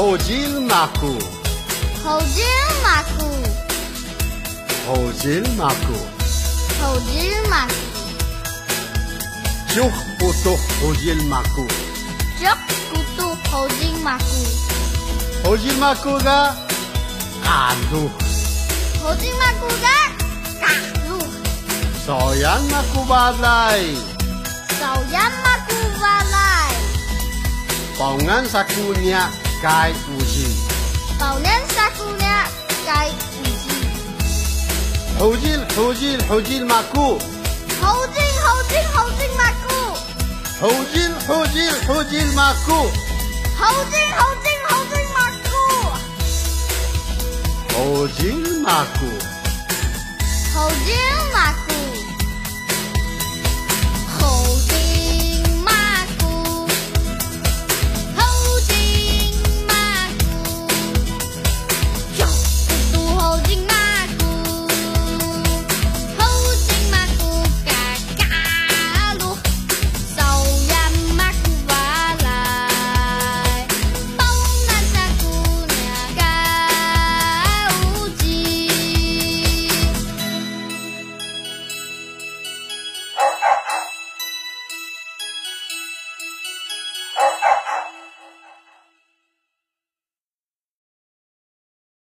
호질 마쿠 호질 마쿠 호질 마쿠 호질 마쿠 쭉 부토 호질 마쿠 쭉 구뚜 호질 마쿠 호질 마쿠가 가루 호질 마쿠가 가루 soyan maku balay Sauyan 该不行老年杀姑娘该不行猴精猴精猴精马裤猴精猴精猴精马裤猴精猴精猴精马裤猴精猴精猴精马裤猴精马骨猴精